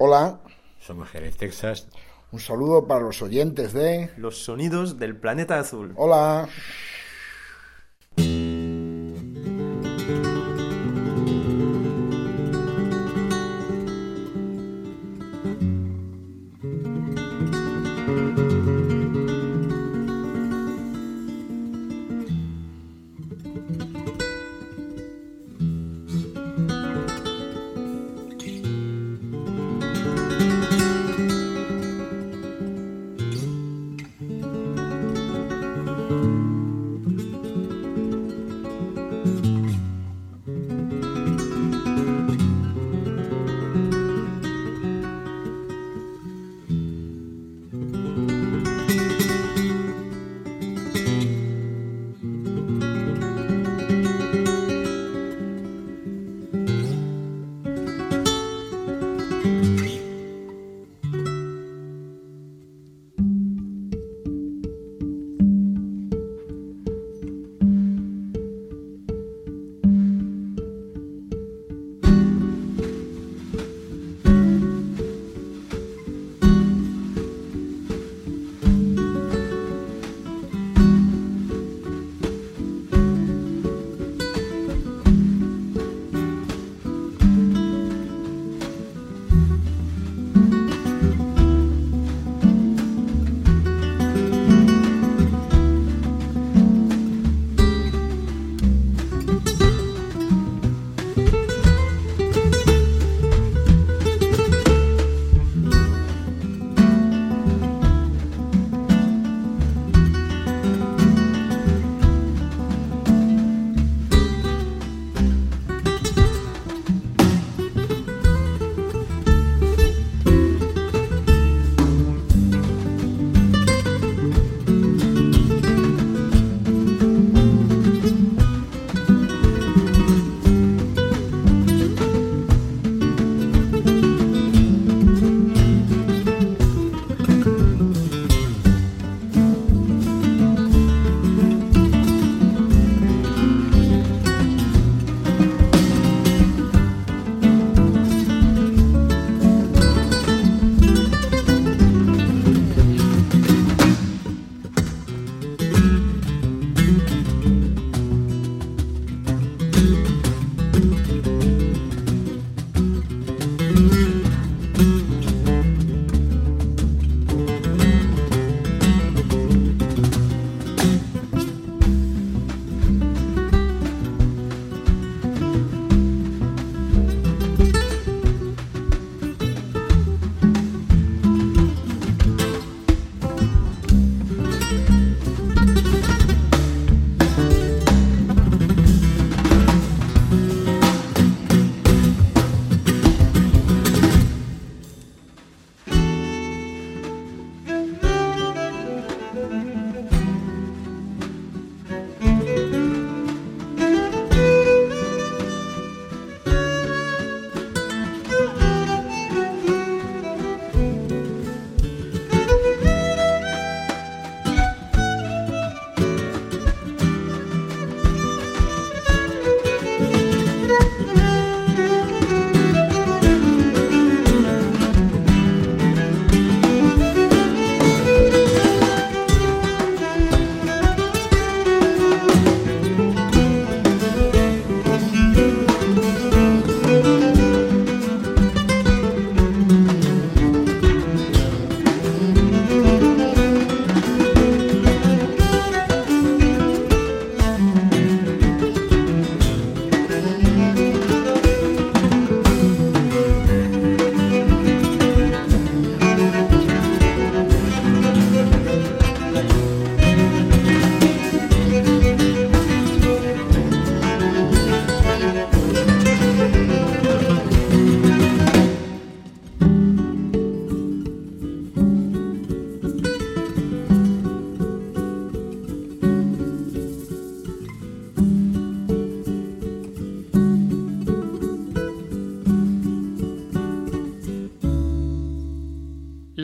Hola, Somos Jerez, Texas. un saludo para los oyentes de... Los sonidos del planeta azul. Hola.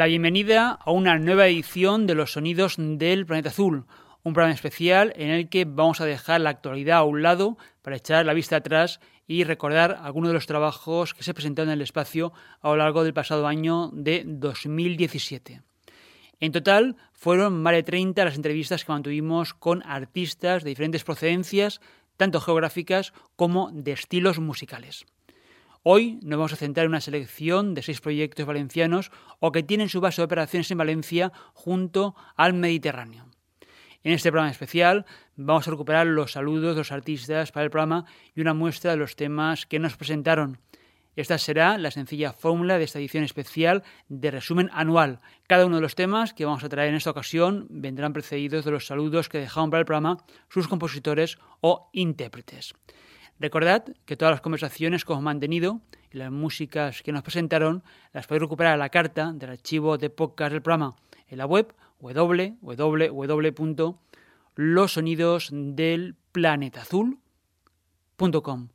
La bienvenida a una nueva edición de los sonidos del planeta azul, un programa especial en el que vamos a dejar la actualidad a un lado para echar la vista atrás y recordar algunos de los trabajos que se presentaron en el espacio a lo largo del pasado año de 2017. En total, fueron más de 30 las entrevistas que mantuvimos con artistas de diferentes procedencias, tanto geográficas como de estilos musicales. Hoy nos vamos a centrar en una selección de seis proyectos valencianos o que tienen su base de operaciones en Valencia junto al Mediterráneo. En este programa especial vamos a recuperar los saludos de los artistas para el programa y una muestra de los temas que nos presentaron. Esta será la sencilla fórmula de esta edición especial de resumen anual. Cada uno de los temas que vamos a traer en esta ocasión vendrán precedidos de los saludos que dejaron para el programa sus compositores o intérpretes. Recordad que todas las conversaciones que hemos mantenido y las músicas que nos presentaron las podéis recuperar a la carta del archivo de podcast del programa en la web www.losonidosdelplanetazul.com.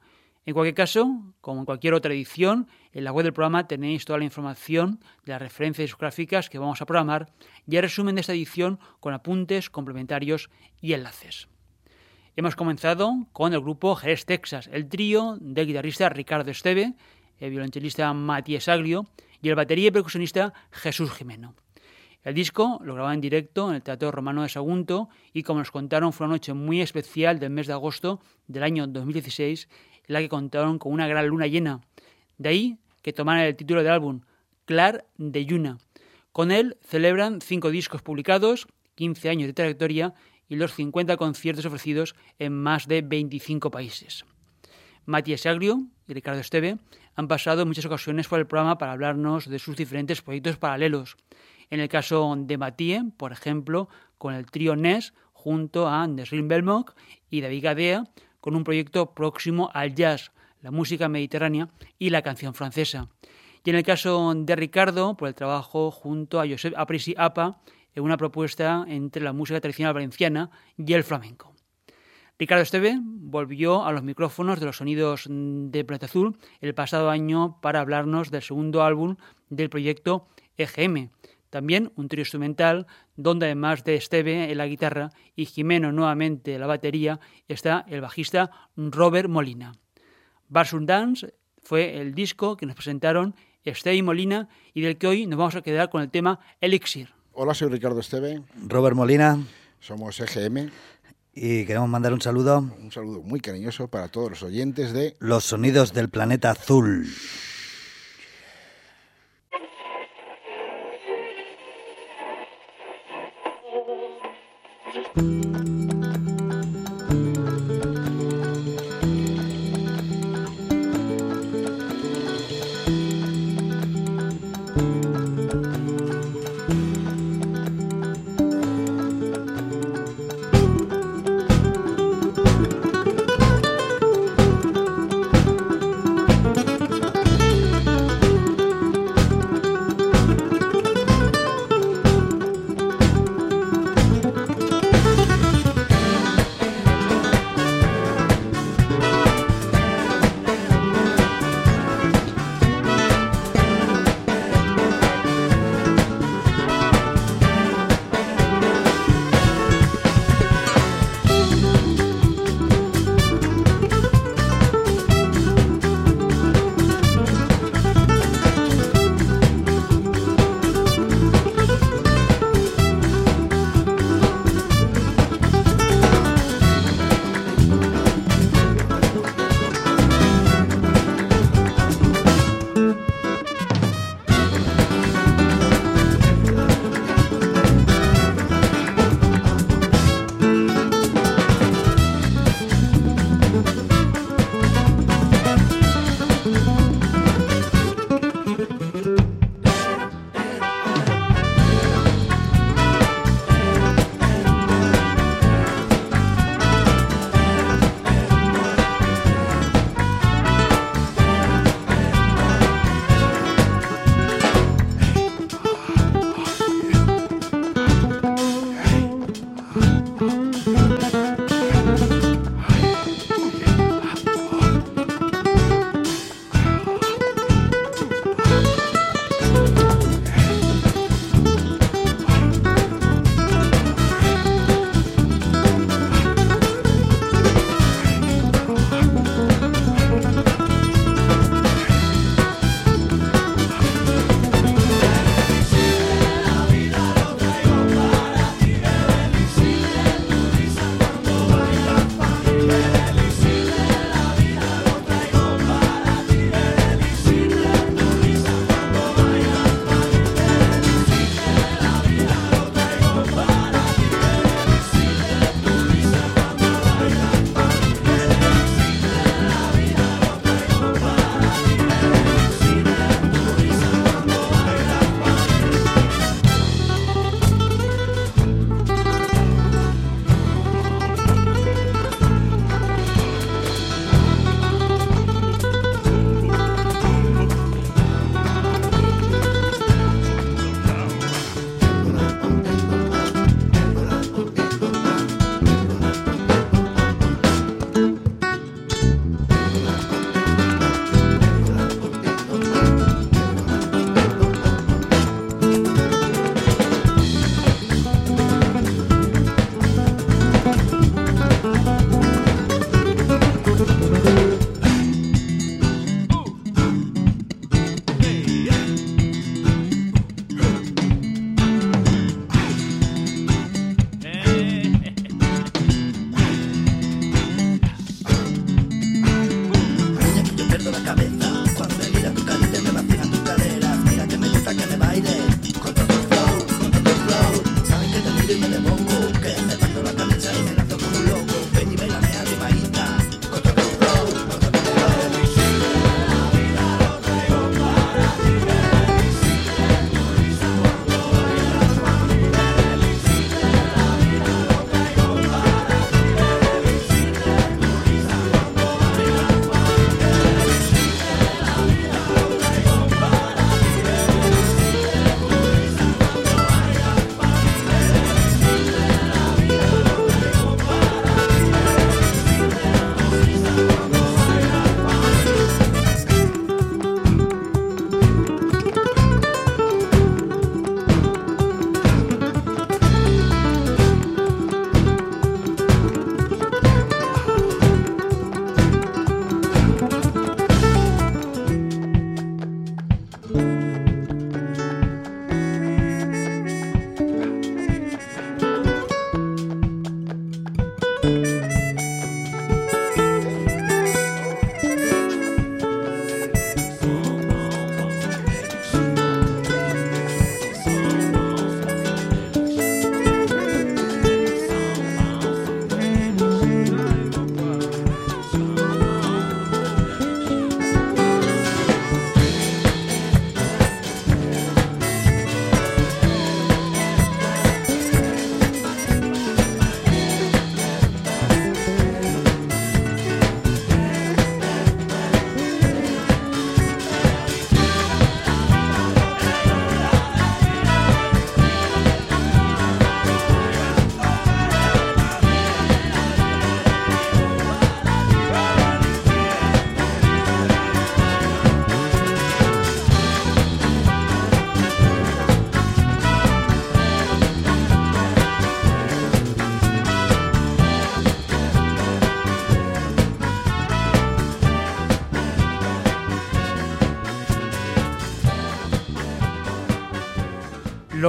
En cualquier caso, como en cualquier otra edición, en la web del programa tenéis toda la información de las referencias discográficas que vamos a programar y el resumen de esta edición con apuntes complementarios y enlaces. Hemos comenzado con el grupo Jerez Texas, el trío del guitarrista Ricardo Esteve, el violonchelista Matías Aglio y el batería y percusionista Jesús Jimeno. El disco lo grababan en directo en el Teatro Romano de Sagunto y como nos contaron fue una noche muy especial del mes de agosto del año 2016 la que contaron con una gran luna llena. De ahí que tomaran el título del álbum, Clar de Yuna. Con él celebran cinco discos publicados, 15 años de trayectoria y los 50 conciertos ofrecidos en más de 25 países. Matías Agrio y Ricardo Esteve han pasado muchas ocasiones por el programa para hablarnos de sus diferentes proyectos paralelos. En el caso de Matías, por ejemplo, con el trío NES junto a Nesrin Belmont y David Gadea, con un proyecto próximo al jazz, la música mediterránea y la canción francesa. Y en el caso de Ricardo, por el trabajo junto a Josep Aprisi Apa una propuesta entre la música tradicional valenciana y el flamenco. Ricardo Esteve volvió a los micrófonos de los sonidos de Planeta Azul el pasado año para hablarnos del segundo álbum del proyecto EGM, también un trío instrumental donde además de Esteve en la guitarra y Jimeno nuevamente en la batería está el bajista Robert Molina. Barsum Dance fue el disco que nos presentaron Esteve y Molina y del que hoy nos vamos a quedar con el tema Elixir. Hola, soy Ricardo Esteve. Robert Molina. Somos EGM. Y queremos mandar un saludo. Un saludo muy cariñoso para todos los oyentes de Los Sonidos del Planeta Azul.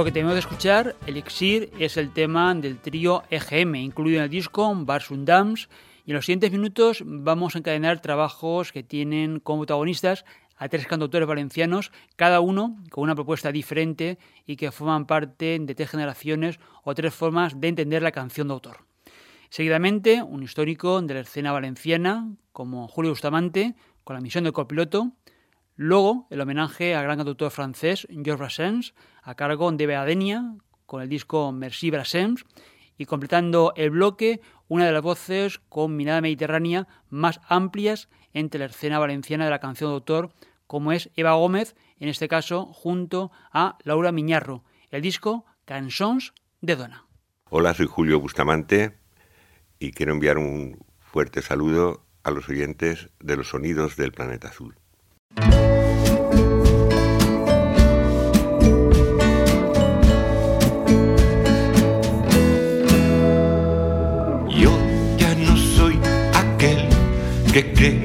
Lo que tenemos de escuchar, Elixir, es el tema del trío EGM, incluido en el disco Bars und Dams, y en los siguientes minutos vamos a encadenar trabajos que tienen como protagonistas a tres cantautores valencianos, cada uno con una propuesta diferente y que forman parte de tres generaciones o tres formas de entender la canción de autor. Seguidamente, un histórico de la escena valenciana, como Julio Bustamante, con la misión de copiloto. Luego, el homenaje al gran cantautor francés Georges Brassens, a cargo de Beadenia, con el disco Merci Brassens. Y completando el bloque, una de las voces con mirada mediterránea más amplias entre la escena valenciana de la canción de autor, como es Eva Gómez, en este caso junto a Laura Miñarro. El disco Cançons de Dona. Hola, soy Julio Bustamante y quiero enviar un fuerte saludo a los oyentes de los sonidos del planeta azul. Que creías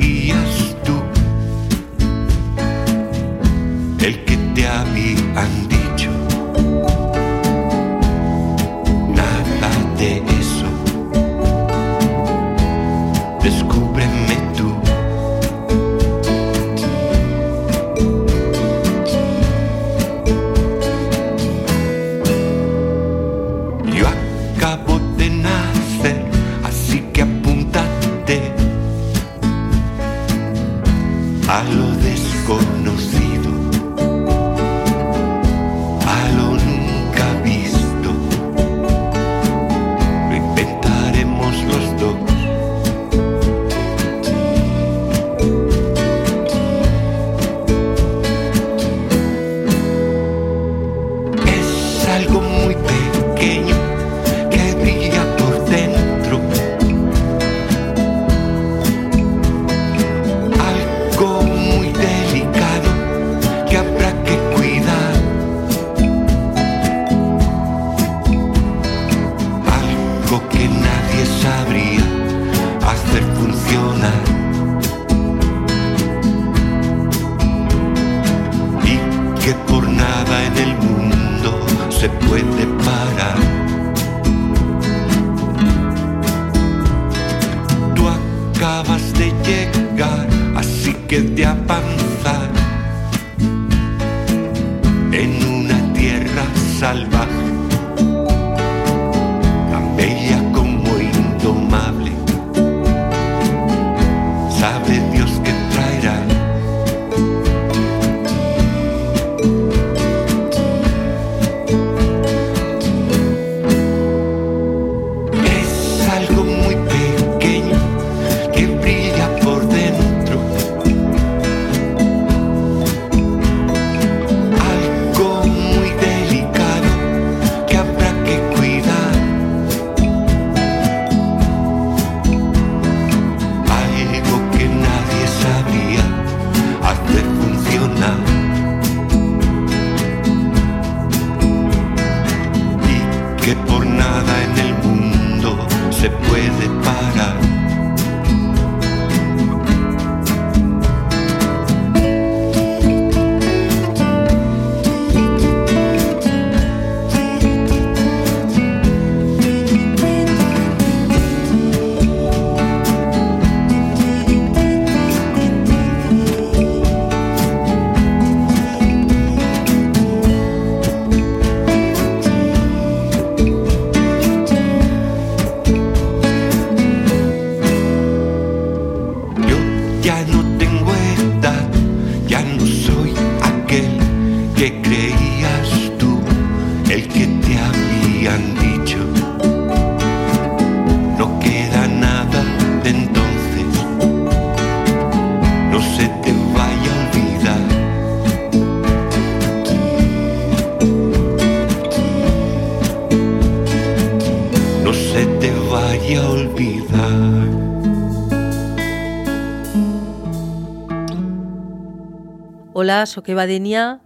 Hola, sóc Eva Denia.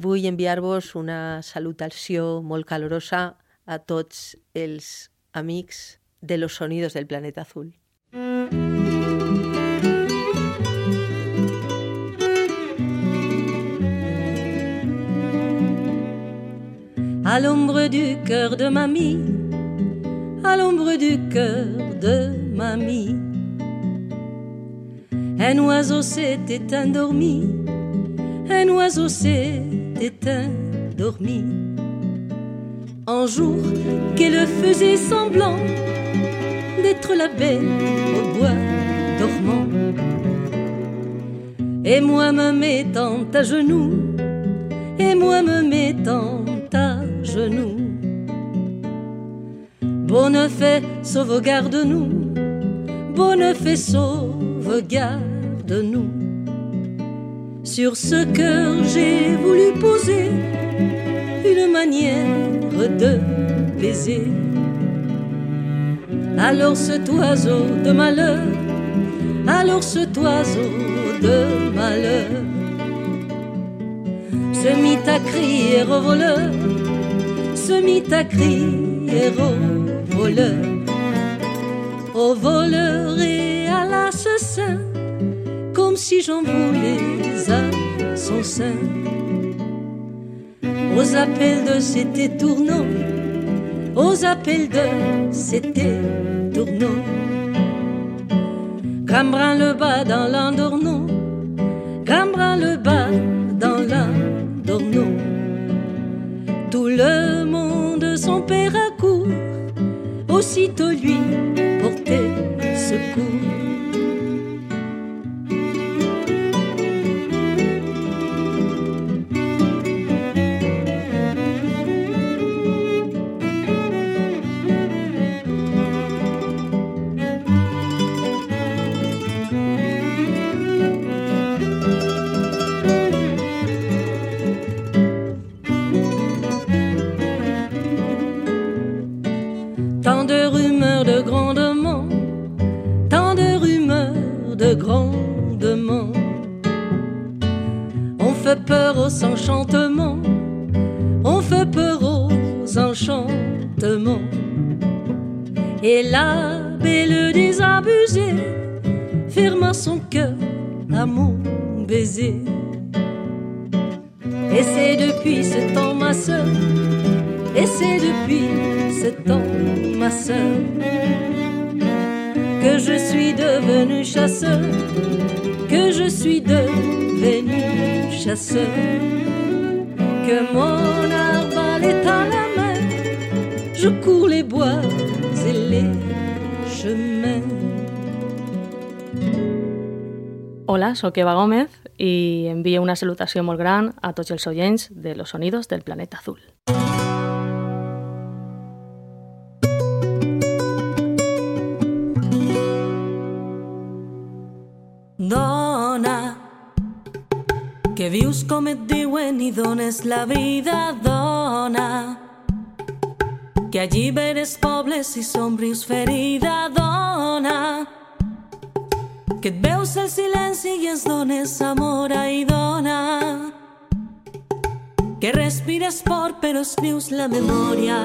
Vull enviar-vos una salutació molt calorosa a tots els amics de los sonidos del planeta azul. à l'ombre du cœur de mamie, à l'ombre du cœur de mamie. Un oiseau s'était endormi, un oiseau s'était endormi. Un jour qu'elle faisait semblant d'être la belle au bois dormant. Et moi me mettant à genoux, et moi me mettant à genoux. Bonne fait, sauvegarde-nous, bonne fait, sauvegarde-nous. Sur ce cœur, j'ai voulu poser une manière de baiser. Alors cet oiseau de malheur, alors cet oiseau de malheur se mit à crier au voleur, se mit à crier au voleur, au voleur et si j'en voulais à son sein. Aux appels de c'était tournant, aux appels de c'était tournant. Cambrin le bas dans l'endornon, Cambrin le bas dans l'endornon. Tout le monde, son père à court, aussitôt lui portait secours. chante Hola, Gómez i envio una salutació molt gran a tots els oients de Los Sonidos del Planeta Azul. Dona, que vius com et diuen i dones la vida, dona. Que alliberes pobles i somrius ferida, dona. Que et veus el silenci i ens dones amor i dona. Que respires por però escrius la memòria.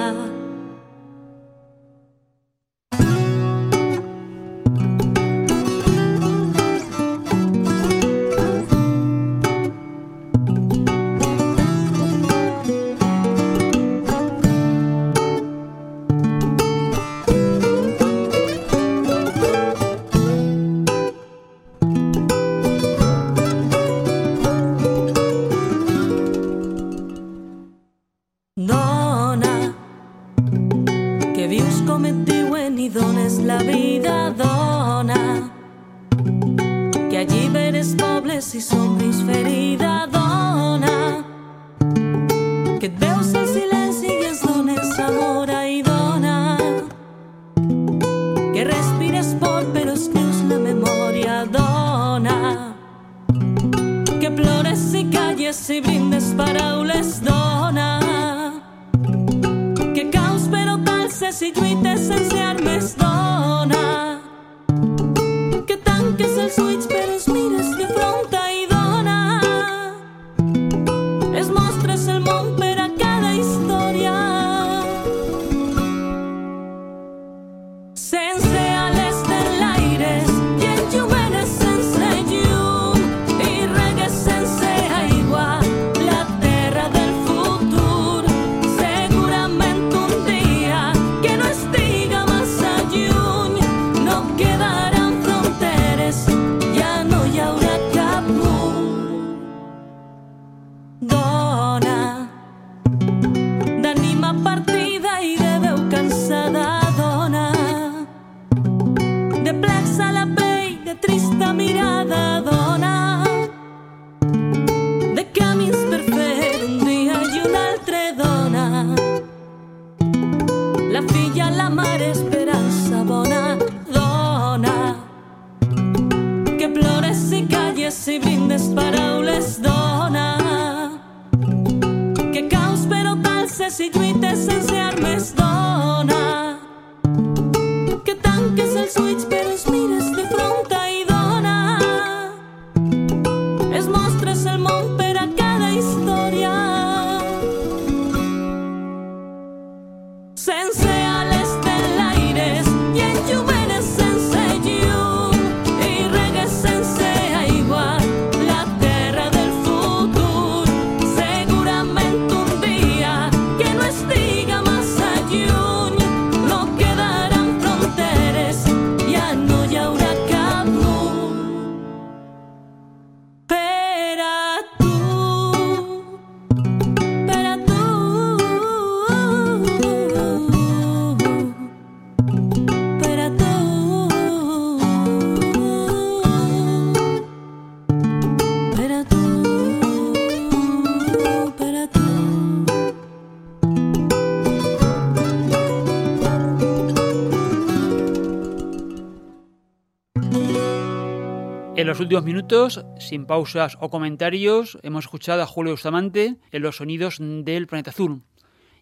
Los últimos minutos, sin pausas o comentarios, hemos escuchado a Julio Bustamante en los sonidos del planeta azul.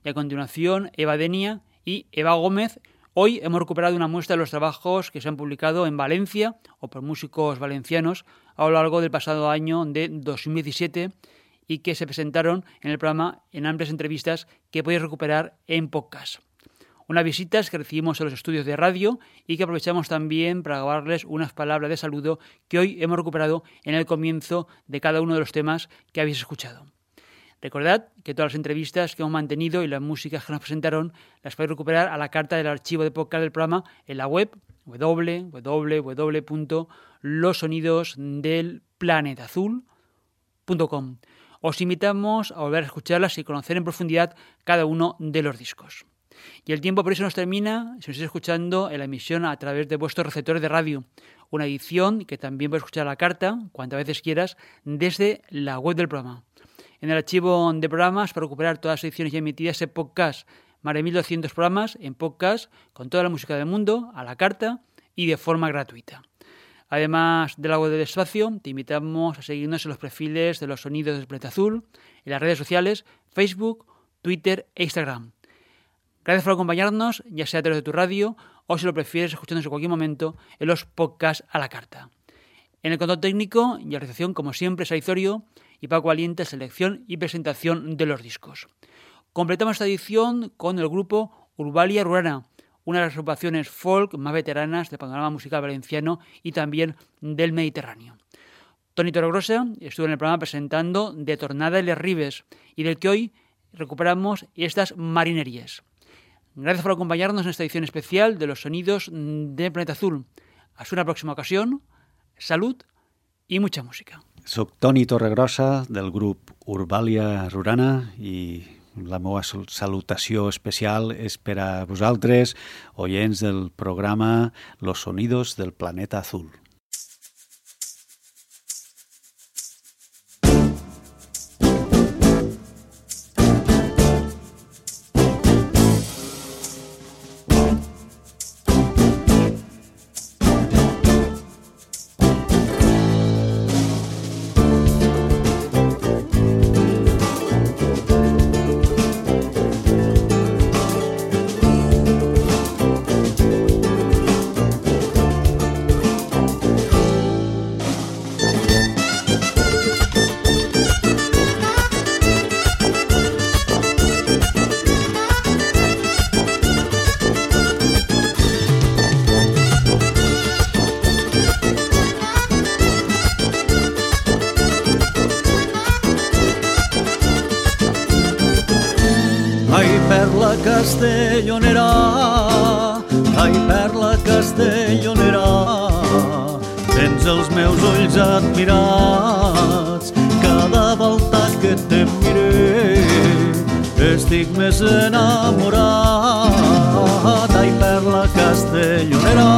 Y a continuación, Eva Denia y Eva Gómez. Hoy hemos recuperado una muestra de los trabajos que se han publicado en Valencia o por músicos valencianos a lo largo del pasado año de 2017 y que se presentaron en el programa en amplias entrevistas que podéis recuperar en podcast. Unas visitas que recibimos en los estudios de radio y que aprovechamos también para grabarles unas palabras de saludo que hoy hemos recuperado en el comienzo de cada uno de los temas que habéis escuchado. Recordad que todas las entrevistas que hemos mantenido y las músicas que nos presentaron las podéis recuperar a la carta del archivo de podcast del programa en la web www.losonidosdelplanetazul.com. Os invitamos a volver a escucharlas y conocer en profundidad cada uno de los discos. Y el tiempo por eso nos termina si nos estáis escuchando en la emisión a través de vuestros receptores de radio. Una edición que también puedes escuchar a la carta, cuantas veces quieras, desde la web del programa. En el archivo de programas para recuperar todas las ediciones ya emitidas en podcast, más de 1200 programas en podcast con toda la música del mundo, a la carta y de forma gratuita. Además del agua del espacio, te invitamos a seguirnos en los perfiles de los sonidos del planeta azul, en las redes sociales, Facebook, Twitter e Instagram. Gracias por acompañarnos, ya sea a través de tu radio o si lo prefieres escuchándonos en cualquier momento en los podcasts a la carta. En el control técnico y realización, como siempre, es Aizorio y Paco Aliente, selección y presentación de los discos. Completamos esta edición con el grupo Urbalia Rurana, una de las agrupaciones folk más veteranas del panorama musical valenciano y también del Mediterráneo. Tony Torregrosa estuvo en el programa presentando De Tornada y Les Ribes y del que hoy recuperamos estas marinerías. Gracias por acompañarnos en esta edición especial de los sonidos de Planeta Azul. Hasta una próxima ocasión. Salud i mucha música. Soc Toni Torregrossa, del grup Urbalia Rurana, i la meva salutació especial és per a vosaltres, oients del programa Los Sonidos del Planeta Azul. Castellonera, ai, perla castellonera, tens els meus ulls admirats, cada volta que te mire, estic més enamorat, ai, perla castellonera.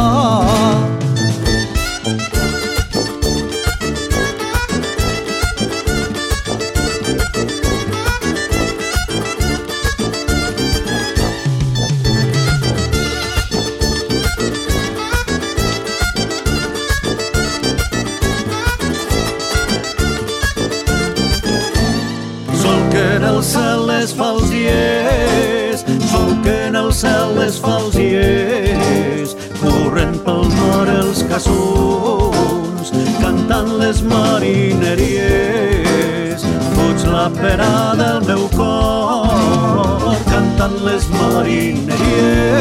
cantant les marineries. Fuig la pera del meu cor, cantant les marineries.